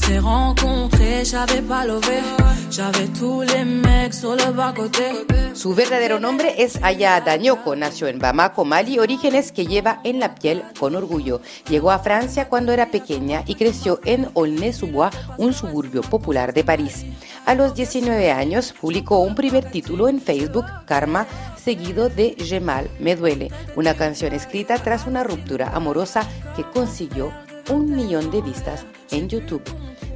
s'est rencontrés, j'avais pas levé. J'avais tous les mecs sur le bas-côté. Su verdadero nombre es Aya Dañoko. Nació en Bamako, Mali, orígenes que lleva en la piel con orgullo. Llegó a Francia cuando era pequeña y creció en Aulnay-sous-Bois, un suburbio popular de París. A los 19 años publicó un primer título en Facebook, Karma, seguido de Gemal Me Duele, una canción escrita tras una ruptura amorosa que consiguió un millón de vistas en YouTube.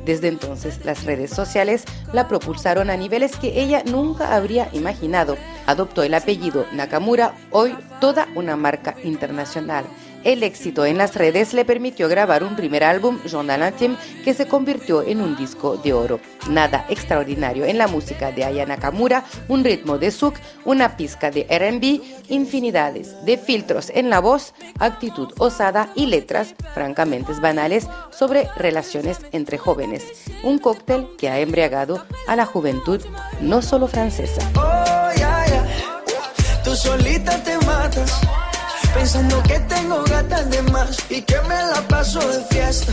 Desde entonces, las redes sociales la propulsaron a niveles que ella nunca habría imaginado. Adoptó el apellido Nakamura, hoy toda una marca internacional. El éxito en las redes le permitió grabar un primer álbum, Journal Intime, que se convirtió en un disco de oro. Nada extraordinario en la música de Aya Nakamura, un ritmo de souk, una pizca de R&B, infinidades de filtros en la voz, actitud osada y letras francamente banales sobre relaciones entre jóvenes. Un cóctel que ha embriagado a la juventud no solo francesa. Oh, Tú solita te matas Pensando que tengo gatas de más y que me la paso de fiesta.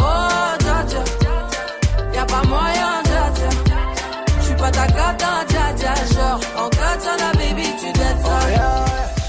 Oh, y'a moyen, dja dja. J'suis pas ta gata,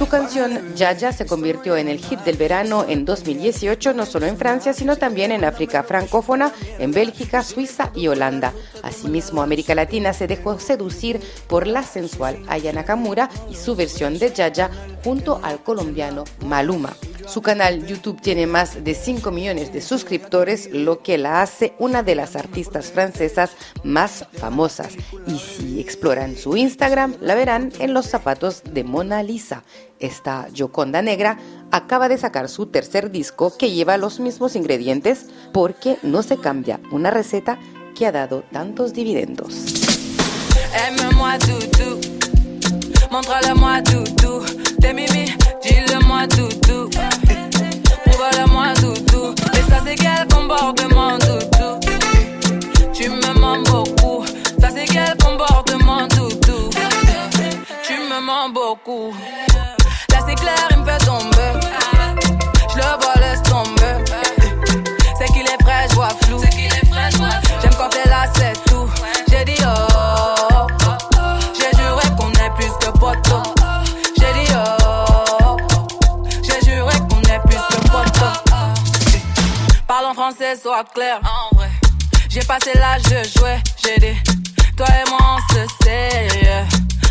canción Yaya se convirtió en el hit del verano en 2018, no solo en Francia, sino también en África francófona, en Bélgica, Suiza y Holanda. Asimismo, América Latina se dejó seducir por la sensual Aya Nakamura y su versión de Yaya junto al colombiano Maluma. Su canal YouTube tiene más de 5 millones de suscriptores, lo que la hace una de las artistas francesas más famosas. Y si exploran su Instagram, la verán en los zapatos de Mona Lisa. Esta Joconda Negra acaba de sacar su tercer disco que lleva los mismos ingredientes porque no se cambia una receta que ha dado tantos dividendos. Montre-le-moi mimi. Doudou. Et ça c'est quel comportement doudou? Tu me mens beaucoup. Ça c'est quel comportement doudou? Tu me mens beaucoup. Là c'est clair, il me fait tomber. En français, sois clair. J'ai passé l'âge de jouer. J'ai dit, toi et moi on se sait. yeah.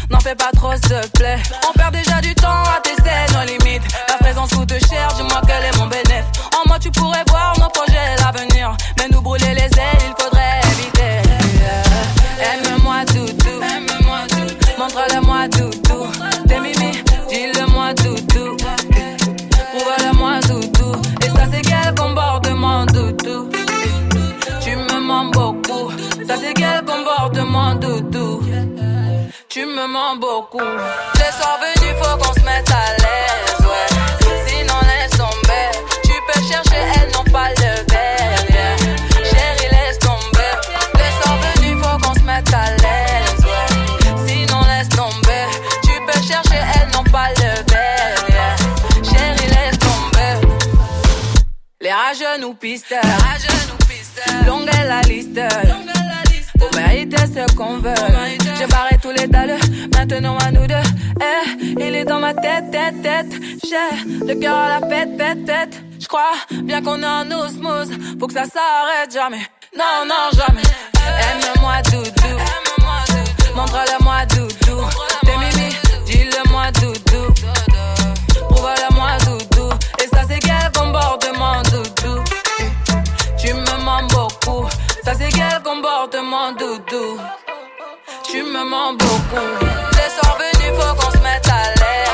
N'en fais pas trop, s'il Mens beaucoup. Les soirs venus, faut qu'on se mette à l'aise, ouais. Sinon, laisse tomber. Tu peux chercher, elles n'ont pas le verre, yeah. Chérie, laisse tomber. Les soirs venus, faut qu'on se mette à l'aise, ouais. Sinon, laisse tomber. Tu peux chercher, elles n'ont pas le verre, yeah. Chérie, laisse tomber. Les rageux nous pisteurs. Longue est la liste. Mériter ce qu'on veut. J'ai barré tous les dalles, maintenant à nous deux. Eh, il est dans ma tête, tête, tête. J'ai le cœur à la fête, fête, tête. J'crois bien qu'on est en osmose. Faut que ça s'arrête jamais. Non, non, jamais. Tu me mens beaucoup. Les soirs venus, faut qu'on se mette à l'aise.